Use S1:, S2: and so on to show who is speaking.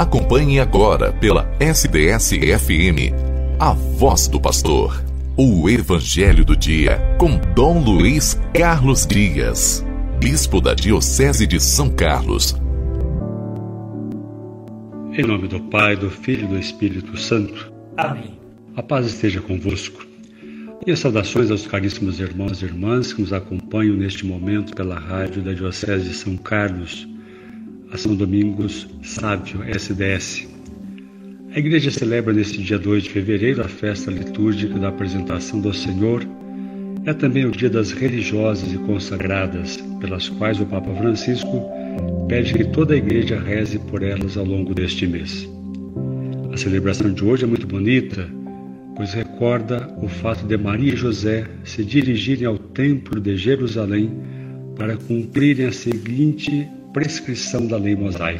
S1: Acompanhe agora pela SDS-FM, a voz do pastor. O Evangelho do Dia, com Dom Luiz Carlos Dias, Bispo da Diocese de São Carlos.
S2: Em nome do Pai, do Filho e do Espírito Santo.
S3: Amém.
S2: A paz esteja convosco. E as saudações aos caríssimos irmãos e irmãs que nos acompanham neste momento pela rádio da Diocese de São Carlos, a São Domingos Sábio SDS. A igreja celebra neste dia 2 de fevereiro a festa litúrgica da apresentação do Senhor. É também o dia das religiosas e consagradas, pelas quais o Papa Francisco pede que toda a igreja reze por elas ao longo deste mês. A celebração de hoje é muito bonita, pois recorda o fato de Maria e José se dirigirem ao Templo de Jerusalém para cumprirem a seguinte prescrição da lei mosaica: